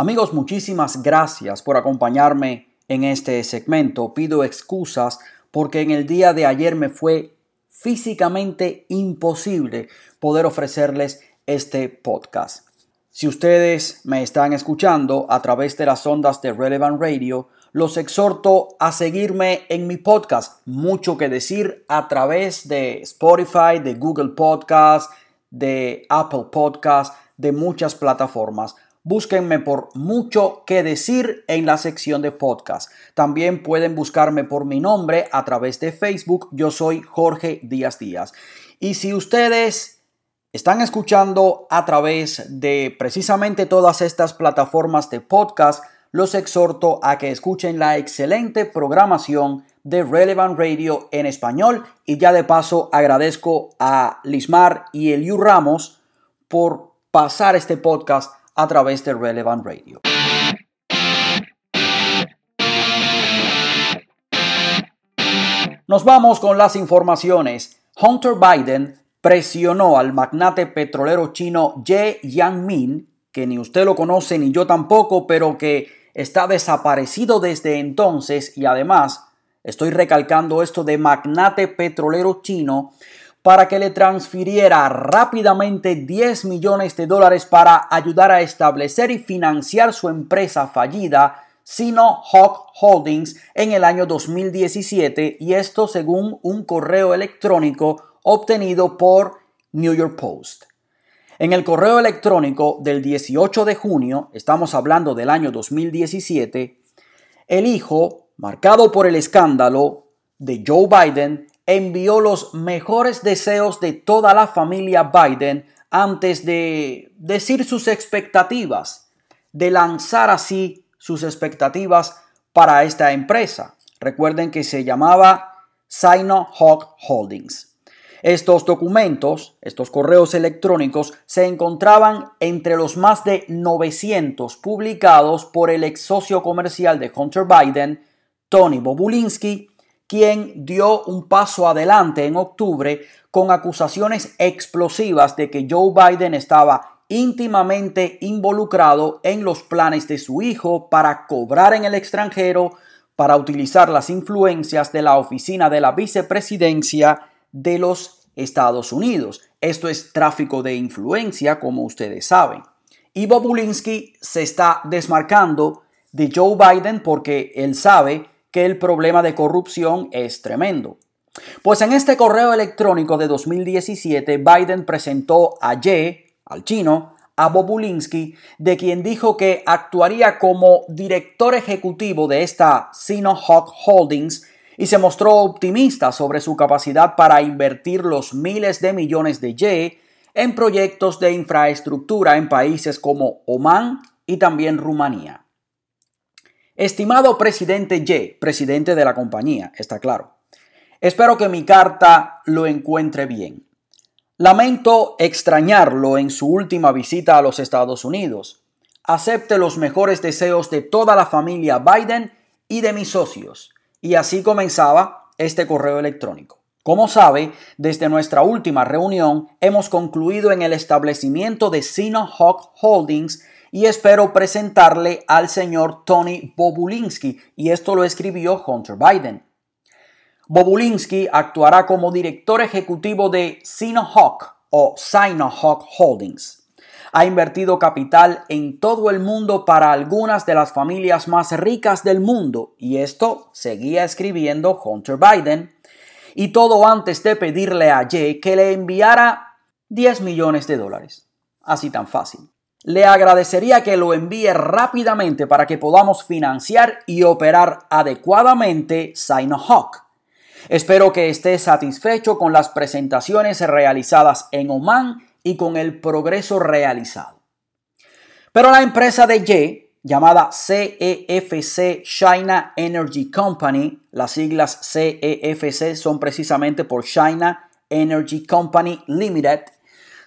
Amigos, muchísimas gracias por acompañarme en este segmento. Pido excusas porque en el día de ayer me fue físicamente imposible poder ofrecerles este podcast. Si ustedes me están escuchando a través de las ondas de Relevant Radio, los exhorto a seguirme en mi podcast. Mucho que decir a través de Spotify, de Google Podcast, de Apple Podcast, de muchas plataformas. Búsquenme por mucho que decir en la sección de podcast. También pueden buscarme por mi nombre a través de Facebook. Yo soy Jorge Díaz Díaz. Y si ustedes están escuchando a través de precisamente todas estas plataformas de podcast, los exhorto a que escuchen la excelente programación de Relevant Radio en español y ya de paso agradezco a Lismar y Eliu Ramos por pasar este podcast a través de Relevant Radio. Nos vamos con las informaciones. Hunter Biden presionó al magnate petrolero chino Ye Yangmin, que ni usted lo conoce ni yo tampoco, pero que está desaparecido desde entonces y además estoy recalcando esto de magnate petrolero chino para que le transfiriera rápidamente 10 millones de dólares para ayudar a establecer y financiar su empresa fallida Sino Hawk Holdings en el año 2017 y esto según un correo electrónico obtenido por New York Post. En el correo electrónico del 18 de junio, estamos hablando del año 2017, el hijo, marcado por el escándalo de Joe Biden, envió los mejores deseos de toda la familia Biden antes de decir sus expectativas, de lanzar así sus expectativas para esta empresa. Recuerden que se llamaba Sino-Hawk Holdings. Estos documentos, estos correos electrónicos, se encontraban entre los más de 900 publicados por el ex socio comercial de Hunter Biden, Tony Bobulinski, quien dio un paso adelante en octubre con acusaciones explosivas de que Joe Biden estaba íntimamente involucrado en los planes de su hijo para cobrar en el extranjero, para utilizar las influencias de la oficina de la vicepresidencia de los Estados Unidos. Esto es tráfico de influencia, como ustedes saben. Y Bobulinski se está desmarcando de Joe Biden porque él sabe que el problema de corrupción es tremendo. Pues en este correo electrónico de 2017, Biden presentó a Ye, al chino, a Bobulinski, de quien dijo que actuaría como director ejecutivo de esta Sino-Hawk Holdings y se mostró optimista sobre su capacidad para invertir los miles de millones de Ye en proyectos de infraestructura en países como Oman y también Rumanía. Estimado presidente Y, presidente de la compañía, está claro. Espero que mi carta lo encuentre bien. Lamento extrañarlo en su última visita a los Estados Unidos. Acepte los mejores deseos de toda la familia Biden y de mis socios. Y así comenzaba este correo electrónico. Como sabe, desde nuestra última reunión hemos concluido en el establecimiento de Sino Hawk Holdings y espero presentarle al señor Tony Bobulinski, y esto lo escribió Hunter Biden. Bobulinski actuará como director ejecutivo de Sinohawk o Sinohawk Holdings. Ha invertido capital en todo el mundo para algunas de las familias más ricas del mundo, y esto seguía escribiendo Hunter Biden, y todo antes de pedirle a Jay que le enviara 10 millones de dólares. Así tan fácil le agradecería que lo envíe rápidamente para que podamos financiar y operar adecuadamente Sinohawk. Espero que esté satisfecho con las presentaciones realizadas en Oman y con el progreso realizado. Pero la empresa de Ye, llamada CEFC China Energy Company, las siglas CEFC son precisamente por China Energy Company Limited,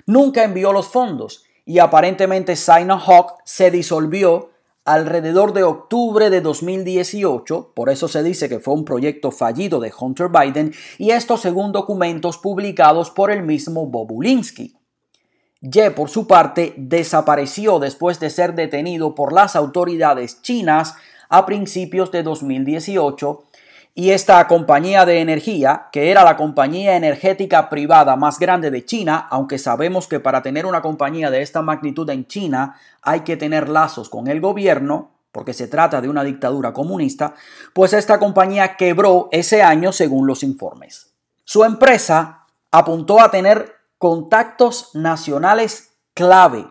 nunca envió los fondos y aparentemente Sino-Hawk se disolvió alrededor de octubre de 2018, por eso se dice que fue un proyecto fallido de Hunter Biden, y esto según documentos publicados por el mismo Bobulinski. Ye, por su parte, desapareció después de ser detenido por las autoridades chinas a principios de 2018 y esta compañía de energía, que era la compañía energética privada más grande de China, aunque sabemos que para tener una compañía de esta magnitud en China hay que tener lazos con el gobierno, porque se trata de una dictadura comunista, pues esta compañía quebró ese año según los informes. Su empresa apuntó a tener contactos nacionales clave.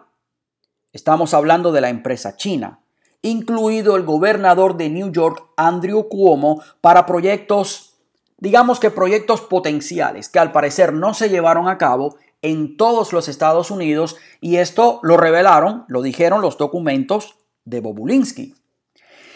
Estamos hablando de la empresa china incluido el gobernador de New York, Andrew Cuomo, para proyectos, digamos que proyectos potenciales, que al parecer no se llevaron a cabo en todos los Estados Unidos y esto lo revelaron, lo dijeron los documentos de Bobulinski.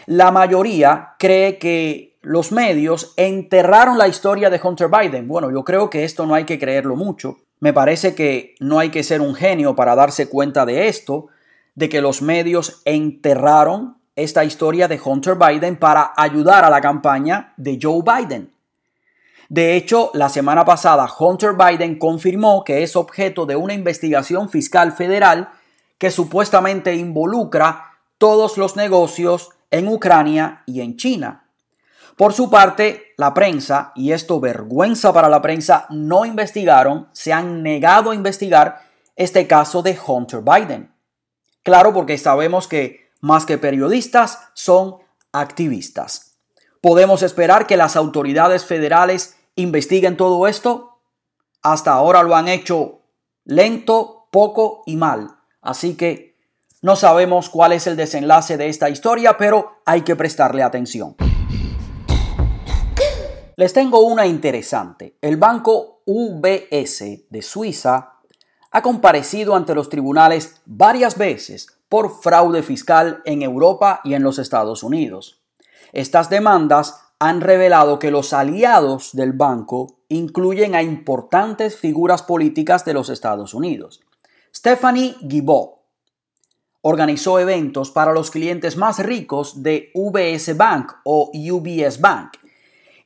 La mayoría cree que los medios enterraron la historia de Hunter Biden. Bueno, yo creo que esto no hay que creerlo mucho. Me parece que no hay que ser un genio para darse cuenta de esto de que los medios enterraron esta historia de Hunter Biden para ayudar a la campaña de Joe Biden. De hecho, la semana pasada Hunter Biden confirmó que es objeto de una investigación fiscal federal que supuestamente involucra todos los negocios en Ucrania y en China. Por su parte, la prensa, y esto vergüenza para la prensa, no investigaron, se han negado a investigar este caso de Hunter Biden. Claro, porque sabemos que más que periodistas son activistas. ¿Podemos esperar que las autoridades federales investiguen todo esto? Hasta ahora lo han hecho lento, poco y mal. Así que no sabemos cuál es el desenlace de esta historia, pero hay que prestarle atención. Les tengo una interesante. El banco UBS de Suiza ha comparecido ante los tribunales varias veces por fraude fiscal en Europa y en los Estados Unidos. Estas demandas han revelado que los aliados del banco incluyen a importantes figuras políticas de los Estados Unidos. Stephanie Guibault organizó eventos para los clientes más ricos de UBS Bank o UBS Bank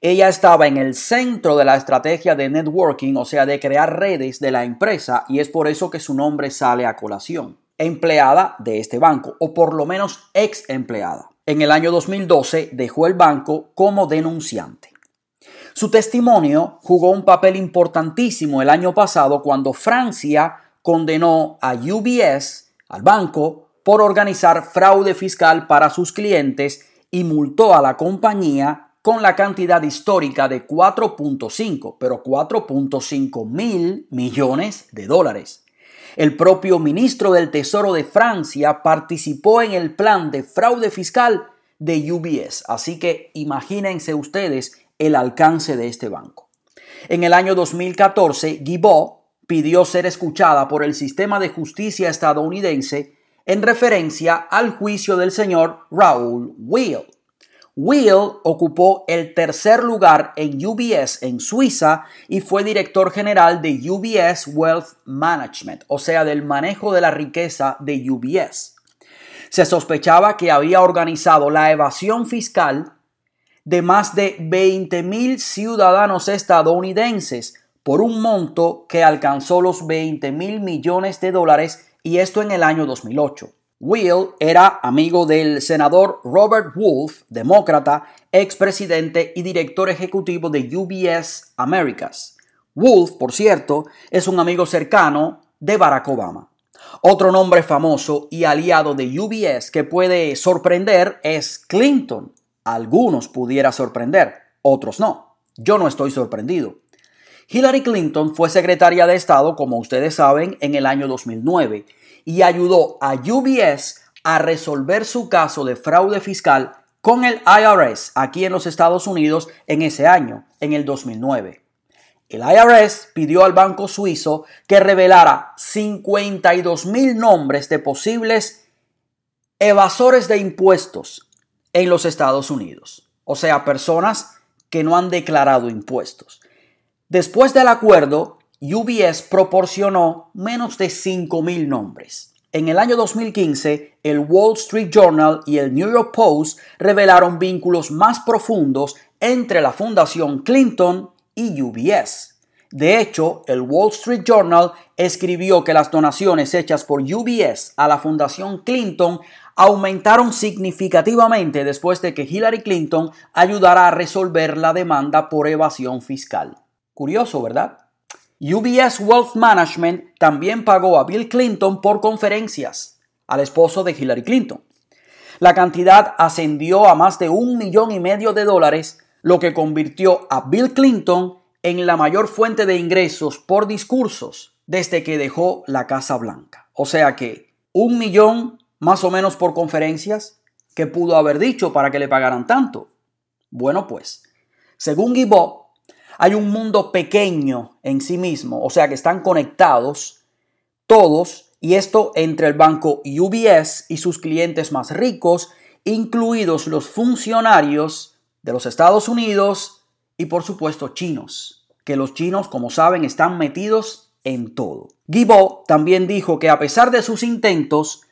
ella estaba en el centro de la estrategia de networking, o sea, de crear redes de la empresa, y es por eso que su nombre sale a colación. Empleada de este banco, o por lo menos ex empleada. En el año 2012 dejó el banco como denunciante. Su testimonio jugó un papel importantísimo el año pasado cuando Francia condenó a UBS, al banco, por organizar fraude fiscal para sus clientes y multó a la compañía con la cantidad histórica de 4.5, pero 4.5 mil millones de dólares. El propio ministro del Tesoro de Francia participó en el plan de fraude fiscal de UBS, así que imagínense ustedes el alcance de este banco. En el año 2014, Guibault pidió ser escuchada por el sistema de justicia estadounidense en referencia al juicio del señor Raúl Will. Will ocupó el tercer lugar en UBS en Suiza y fue director general de UBS Wealth Management, o sea, del manejo de la riqueza de UBS. Se sospechaba que había organizado la evasión fiscal de más de 20 mil ciudadanos estadounidenses por un monto que alcanzó los 20 mil millones de dólares y esto en el año 2008. Will era amigo del senador Robert Wolf, demócrata, expresidente y director ejecutivo de UBS Americas. Wolf, por cierto, es un amigo cercano de Barack Obama. Otro nombre famoso y aliado de UBS que puede sorprender es Clinton. Algunos pudiera sorprender, otros no. Yo no estoy sorprendido. Hillary Clinton fue secretaria de Estado, como ustedes saben, en el año 2009 y ayudó a UBS a resolver su caso de fraude fiscal con el IRS aquí en los Estados Unidos en ese año, en el 2009. El IRS pidió al banco suizo que revelara 52 mil nombres de posibles evasores de impuestos en los Estados Unidos, o sea, personas que no han declarado impuestos. Después del acuerdo, UBS proporcionó menos de 5.000 nombres. En el año 2015, el Wall Street Journal y el New York Post revelaron vínculos más profundos entre la Fundación Clinton y UBS. De hecho, el Wall Street Journal escribió que las donaciones hechas por UBS a la Fundación Clinton aumentaron significativamente después de que Hillary Clinton ayudara a resolver la demanda por evasión fiscal. Curioso, ¿verdad? UBS Wealth Management también pagó a Bill Clinton por conferencias, al esposo de Hillary Clinton. La cantidad ascendió a más de un millón y medio de dólares, lo que convirtió a Bill Clinton en la mayor fuente de ingresos por discursos desde que dejó la Casa Blanca. O sea que un millón más o menos por conferencias que pudo haber dicho para que le pagaran tanto. Bueno, pues, según Guibot, hay un mundo pequeño en sí mismo, o sea que están conectados todos, y esto entre el banco UBS y sus clientes más ricos, incluidos los funcionarios de los Estados Unidos y por supuesto chinos, que los chinos, como saben, están metidos en todo. Guibot también dijo que a pesar de sus intentos,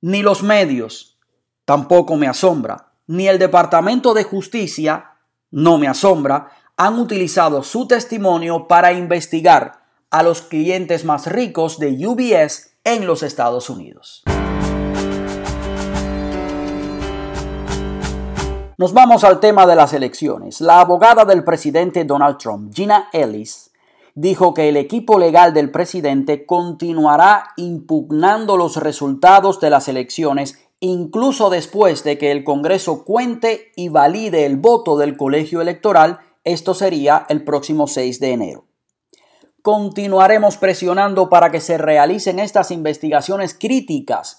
ni los medios, tampoco me asombra, ni el Departamento de Justicia, no me asombra, han utilizado su testimonio para investigar a los clientes más ricos de UBS en los Estados Unidos. Nos vamos al tema de las elecciones. La abogada del presidente Donald Trump, Gina Ellis, dijo que el equipo legal del presidente continuará impugnando los resultados de las elecciones incluso después de que el Congreso cuente y valide el voto del colegio electoral, esto sería el próximo 6 de enero. Continuaremos presionando para que se realicen estas investigaciones críticas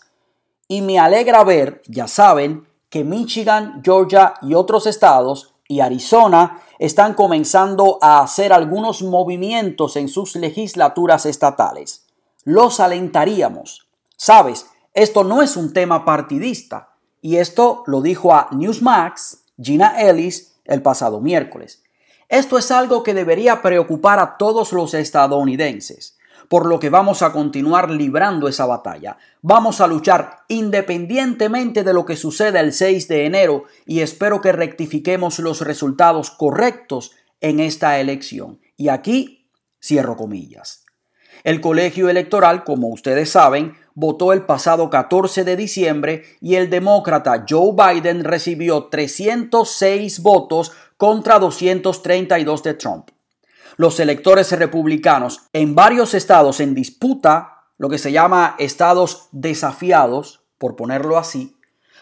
y me alegra ver, ya saben, que Michigan, Georgia y otros estados y Arizona están comenzando a hacer algunos movimientos en sus legislaturas estatales. Los alentaríamos. Sabes, esto no es un tema partidista. Y esto lo dijo a Newsmax Gina Ellis el pasado miércoles. Esto es algo que debería preocupar a todos los estadounidenses por lo que vamos a continuar librando esa batalla. Vamos a luchar independientemente de lo que suceda el 6 de enero y espero que rectifiquemos los resultados correctos en esta elección. Y aquí cierro comillas. El colegio electoral, como ustedes saben, votó el pasado 14 de diciembre y el demócrata Joe Biden recibió 306 votos contra 232 de Trump los electores republicanos en varios estados en disputa, lo que se llama estados desafiados, por ponerlo así,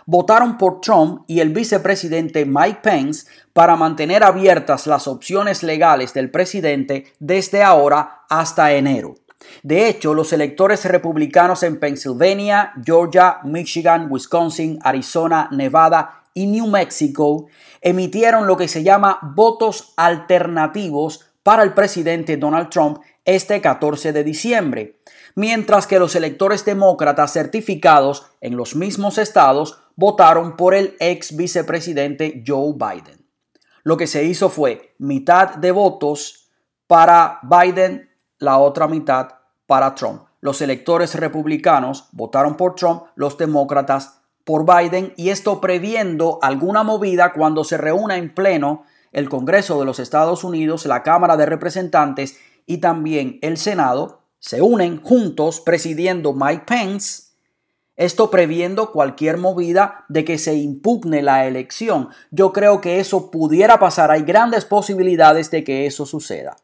votaron por Trump y el vicepresidente Mike Pence para mantener abiertas las opciones legales del presidente desde ahora hasta enero. De hecho, los electores republicanos en Pennsylvania, Georgia, Michigan, Wisconsin, Arizona, Nevada y New Mexico emitieron lo que se llama votos alternativos para el presidente Donald Trump este 14 de diciembre, mientras que los electores demócratas certificados en los mismos estados votaron por el ex vicepresidente Joe Biden. Lo que se hizo fue mitad de votos para Biden, la otra mitad para Trump. Los electores republicanos votaron por Trump, los demócratas por Biden y esto previendo alguna movida cuando se reúna en pleno el Congreso de los Estados Unidos, la Cámara de Representantes y también el Senado se unen juntos presidiendo Mike Pence, esto previendo cualquier movida de que se impugne la elección. Yo creo que eso pudiera pasar, hay grandes posibilidades de que eso suceda.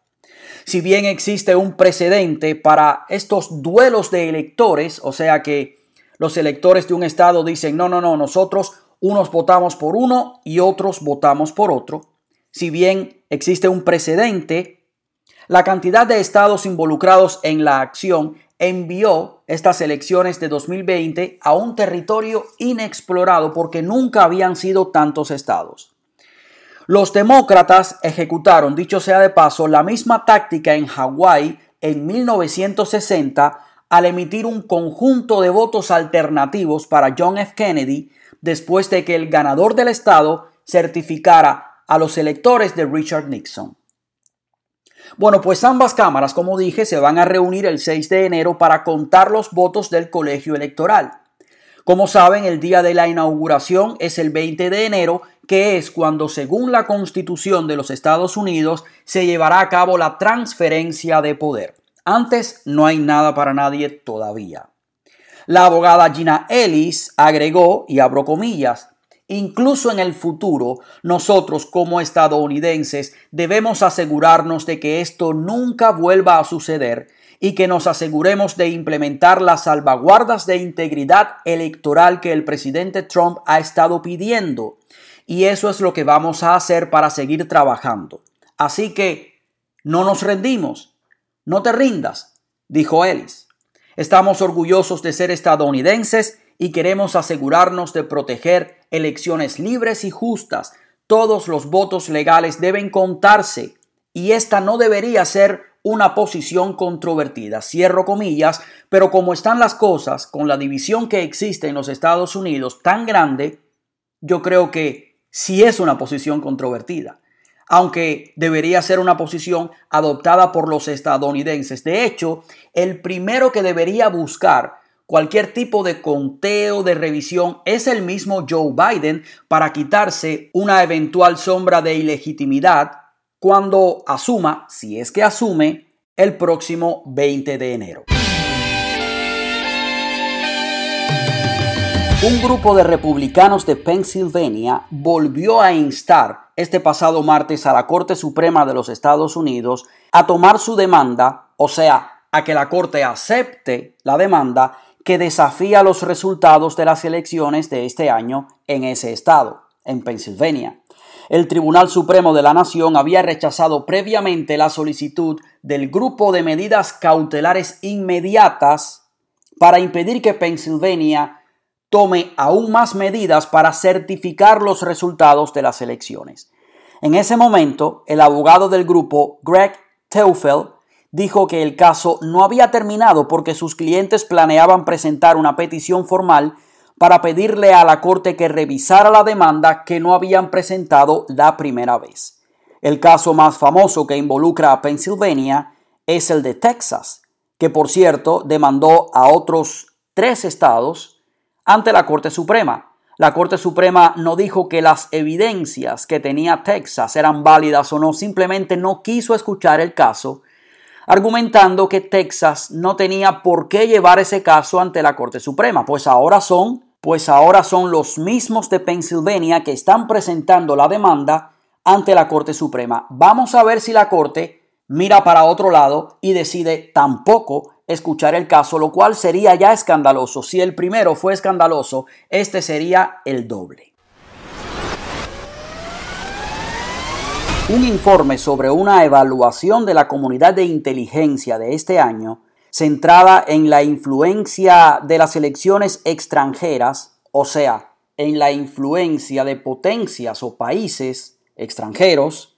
Si bien existe un precedente para estos duelos de electores, o sea que los electores de un estado dicen, no, no, no, nosotros unos votamos por uno y otros votamos por otro, si bien existe un precedente, la cantidad de estados involucrados en la acción envió estas elecciones de 2020 a un territorio inexplorado porque nunca habían sido tantos estados. Los demócratas ejecutaron, dicho sea de paso, la misma táctica en Hawái en 1960 al emitir un conjunto de votos alternativos para John F. Kennedy después de que el ganador del estado certificara a los electores de Richard Nixon. Bueno, pues ambas cámaras, como dije, se van a reunir el 6 de enero para contar los votos del colegio electoral. Como saben, el día de la inauguración es el 20 de enero, que es cuando según la constitución de los Estados Unidos se llevará a cabo la transferencia de poder. Antes no hay nada para nadie todavía. La abogada Gina Ellis agregó, y abro comillas, Incluso en el futuro, nosotros como estadounidenses debemos asegurarnos de que esto nunca vuelva a suceder y que nos aseguremos de implementar las salvaguardas de integridad electoral que el presidente Trump ha estado pidiendo. Y eso es lo que vamos a hacer para seguir trabajando. Así que no nos rendimos. No te rindas, dijo Ellis. Estamos orgullosos de ser estadounidenses y queremos asegurarnos de proteger elecciones libres y justas. Todos los votos legales deben contarse y esta no debería ser una posición controvertida. Cierro comillas, pero como están las cosas, con la división que existe en los Estados Unidos tan grande, yo creo que sí es una posición controvertida, aunque debería ser una posición adoptada por los estadounidenses. De hecho, el primero que debería buscar cualquier tipo de conteo, de revisión, es el mismo Joe Biden para quitarse una eventual sombra de ilegitimidad cuando asuma, si es que asume, el próximo 20 de enero. Un grupo de republicanos de Pennsylvania volvió a instar este pasado martes a la Corte Suprema de los Estados Unidos a tomar su demanda, o sea, a que la Corte acepte la demanda que desafía los resultados de las elecciones de este año en ese estado, en Pensilvania. El Tribunal Supremo de la Nación había rechazado previamente la solicitud del grupo de medidas cautelares inmediatas para impedir que Pensilvania tome aún más medidas para certificar los resultados de las elecciones. En ese momento, el abogado del grupo, Greg Teufel, dijo que el caso no había terminado porque sus clientes planeaban presentar una petición formal para pedirle a la Corte que revisara la demanda que no habían presentado la primera vez. El caso más famoso que involucra a Pennsylvania es el de Texas, que por cierto demandó a otros tres estados ante la Corte Suprema. La Corte Suprema no dijo que las evidencias que tenía Texas eran válidas o no, simplemente no quiso escuchar el caso argumentando que Texas no tenía por qué llevar ese caso ante la Corte Suprema, pues ahora son, pues ahora son los mismos de Pensilvania que están presentando la demanda ante la Corte Suprema. Vamos a ver si la Corte mira para otro lado y decide tampoco escuchar el caso, lo cual sería ya escandaloso. Si el primero fue escandaloso, este sería el doble. Un informe sobre una evaluación de la comunidad de inteligencia de este año, centrada en la influencia de las elecciones extranjeras, o sea, en la influencia de potencias o países extranjeros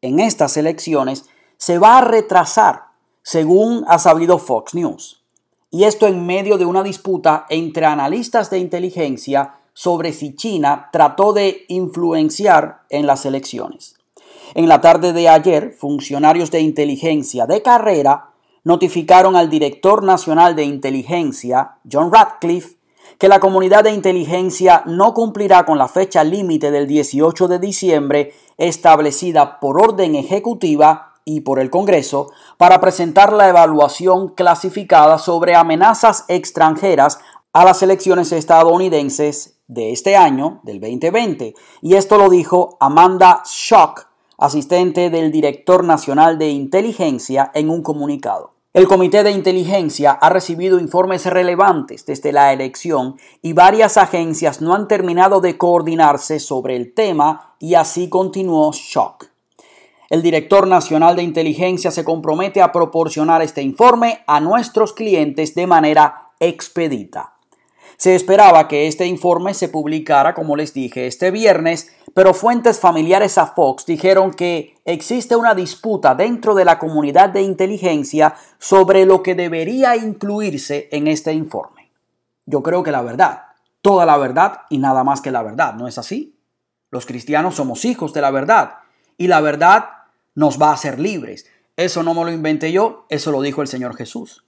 en estas elecciones, se va a retrasar, según ha sabido Fox News. Y esto en medio de una disputa entre analistas de inteligencia sobre si China trató de influenciar en las elecciones. En la tarde de ayer, funcionarios de inteligencia de carrera notificaron al director nacional de inteligencia, John Radcliffe, que la comunidad de inteligencia no cumplirá con la fecha límite del 18 de diciembre establecida por orden ejecutiva y por el Congreso para presentar la evaluación clasificada sobre amenazas extranjeras a las elecciones estadounidenses de este año, del 2020. Y esto lo dijo Amanda Schock, asistente del director nacional de inteligencia, en un comunicado. El Comité de Inteligencia ha recibido informes relevantes desde la elección y varias agencias no han terminado de coordinarse sobre el tema y así continuó Shock. El director nacional de inteligencia se compromete a proporcionar este informe a nuestros clientes de manera expedita. Se esperaba que este informe se publicara, como les dije, este viernes, pero fuentes familiares a Fox dijeron que existe una disputa dentro de la comunidad de inteligencia sobre lo que debería incluirse en este informe. Yo creo que la verdad, toda la verdad y nada más que la verdad, ¿no es así? Los cristianos somos hijos de la verdad y la verdad nos va a hacer libres. Eso no me lo inventé yo, eso lo dijo el Señor Jesús.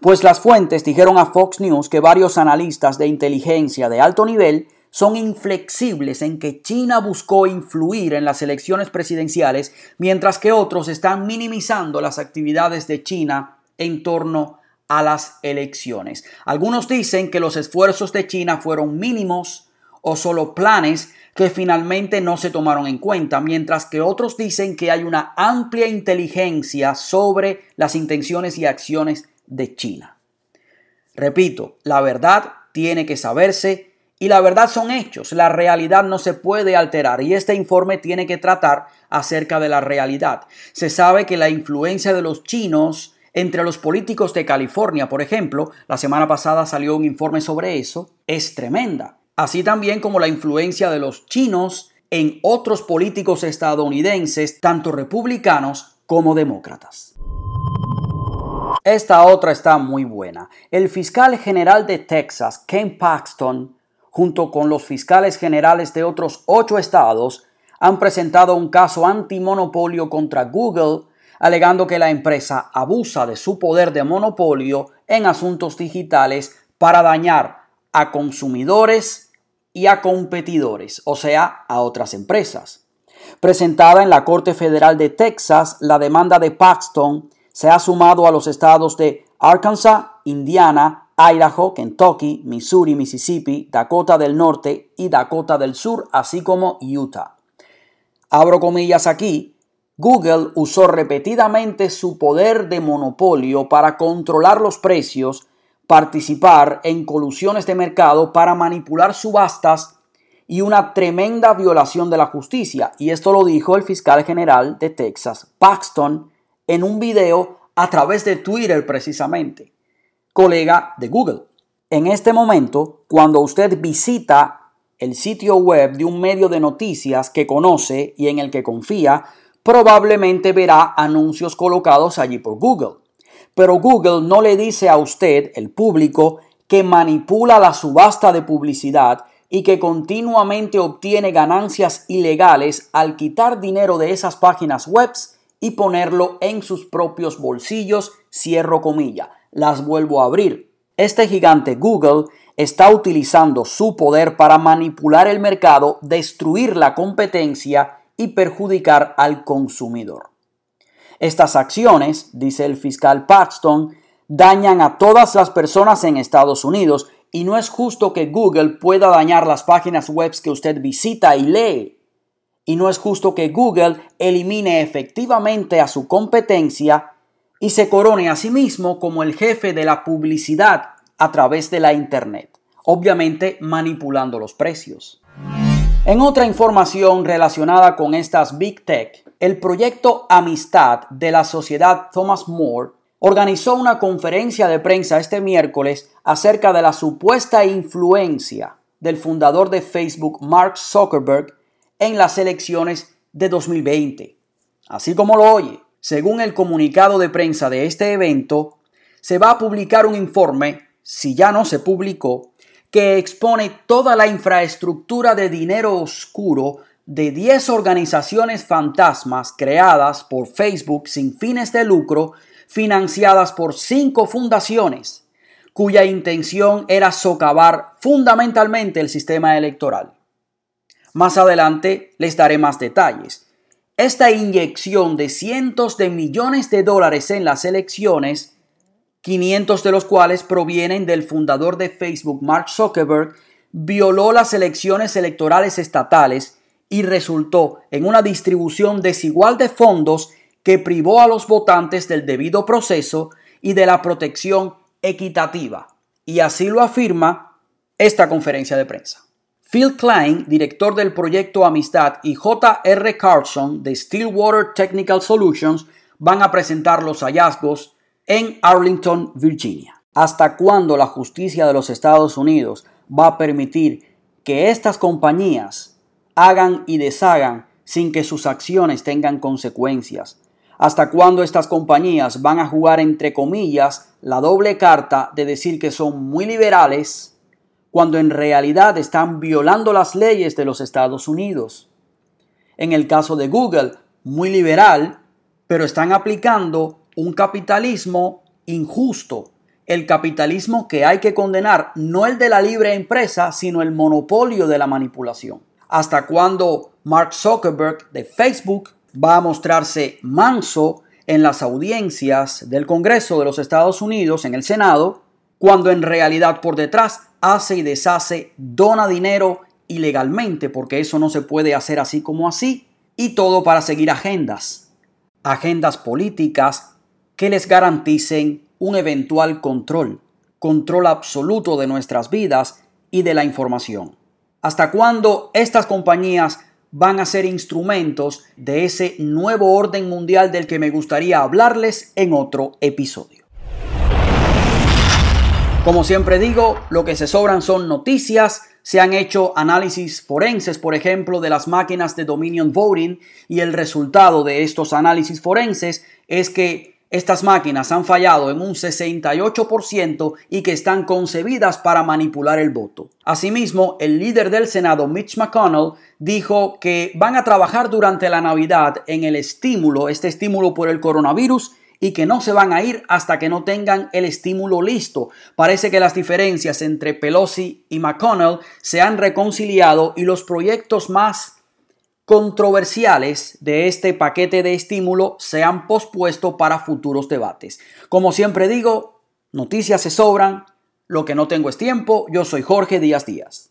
Pues las fuentes dijeron a Fox News que varios analistas de inteligencia de alto nivel son inflexibles en que China buscó influir en las elecciones presidenciales, mientras que otros están minimizando las actividades de China en torno a las elecciones. Algunos dicen que los esfuerzos de China fueron mínimos o solo planes que finalmente no se tomaron en cuenta, mientras que otros dicen que hay una amplia inteligencia sobre las intenciones y acciones de China. Repito, la verdad tiene que saberse y la verdad son hechos, la realidad no se puede alterar y este informe tiene que tratar acerca de la realidad. Se sabe que la influencia de los chinos entre los políticos de California, por ejemplo, la semana pasada salió un informe sobre eso, es tremenda. Así también como la influencia de los chinos en otros políticos estadounidenses, tanto republicanos como demócratas. Esta otra está muy buena. El fiscal general de Texas, Ken Paxton, junto con los fiscales generales de otros ocho estados, han presentado un caso antimonopolio contra Google, alegando que la empresa abusa de su poder de monopolio en asuntos digitales para dañar a consumidores y a competidores, o sea, a otras empresas. Presentada en la Corte Federal de Texas, la demanda de Paxton se ha sumado a los estados de Arkansas, Indiana, Idaho, Kentucky, Missouri, Mississippi, Dakota del Norte y Dakota del Sur, así como Utah. Abro comillas aquí, Google usó repetidamente su poder de monopolio para controlar los precios, participar en colusiones de mercado para manipular subastas y una tremenda violación de la justicia. Y esto lo dijo el fiscal general de Texas, Paxton, en un video a través de Twitter precisamente colega de Google. En este momento, cuando usted visita el sitio web de un medio de noticias que conoce y en el que confía, probablemente verá anuncios colocados allí por Google. Pero Google no le dice a usted, el público, que manipula la subasta de publicidad y que continuamente obtiene ganancias ilegales al quitar dinero de esas páginas web y ponerlo en sus propios bolsillos, cierro comilla las vuelvo a abrir. Este gigante Google está utilizando su poder para manipular el mercado, destruir la competencia y perjudicar al consumidor. Estas acciones, dice el fiscal Paxton, dañan a todas las personas en Estados Unidos y no es justo que Google pueda dañar las páginas web que usted visita y lee. Y no es justo que Google elimine efectivamente a su competencia y se corone a sí mismo como el jefe de la publicidad a través de la Internet, obviamente manipulando los precios. En otra información relacionada con estas Big Tech, el proyecto Amistad de la sociedad Thomas More organizó una conferencia de prensa este miércoles acerca de la supuesta influencia del fundador de Facebook, Mark Zuckerberg, en las elecciones de 2020. Así como lo oye, según el comunicado de prensa de este evento, se va a publicar un informe, si ya no se publicó, que expone toda la infraestructura de dinero oscuro de 10 organizaciones fantasmas creadas por Facebook sin fines de lucro, financiadas por 5 fundaciones, cuya intención era socavar fundamentalmente el sistema electoral. Más adelante les daré más detalles. Esta inyección de cientos de millones de dólares en las elecciones, 500 de los cuales provienen del fundador de Facebook, Mark Zuckerberg, violó las elecciones electorales estatales y resultó en una distribución desigual de fondos que privó a los votantes del debido proceso y de la protección equitativa. Y así lo afirma esta conferencia de prensa. Phil Klein, director del proyecto Amistad, y J.R. Carlson de Stillwater Technical Solutions van a presentar los hallazgos en Arlington, Virginia. ¿Hasta cuándo la justicia de los Estados Unidos va a permitir que estas compañías hagan y deshagan sin que sus acciones tengan consecuencias? ¿Hasta cuándo estas compañías van a jugar entre comillas la doble carta de decir que son muy liberales cuando en realidad están violando las leyes de los Estados Unidos. En el caso de Google, muy liberal, pero están aplicando un capitalismo injusto el capitalismo que hay que condenar, no el de la libre empresa, sino el monopolio de la manipulación. ¿Hasta cuándo Mark Zuckerberg de Facebook va a mostrarse manso en las audiencias del Congreso de los Estados Unidos, en el Senado, cuando en realidad por detrás hace y deshace, dona dinero ilegalmente, porque eso no se puede hacer así como así, y todo para seguir agendas, agendas políticas que les garanticen un eventual control, control absoluto de nuestras vidas y de la información. ¿Hasta cuándo estas compañías van a ser instrumentos de ese nuevo orden mundial del que me gustaría hablarles en otro episodio? Como siempre digo, lo que se sobran son noticias, se han hecho análisis forenses, por ejemplo, de las máquinas de Dominion Voting y el resultado de estos análisis forenses es que estas máquinas han fallado en un 68% y que están concebidas para manipular el voto. Asimismo, el líder del Senado, Mitch McConnell, dijo que van a trabajar durante la Navidad en el estímulo, este estímulo por el coronavirus, y que no se van a ir hasta que no tengan el estímulo listo. Parece que las diferencias entre Pelosi y McConnell se han reconciliado y los proyectos más controversiales de este paquete de estímulo se han pospuesto para futuros debates. Como siempre digo, noticias se sobran, lo que no tengo es tiempo, yo soy Jorge Díaz Díaz.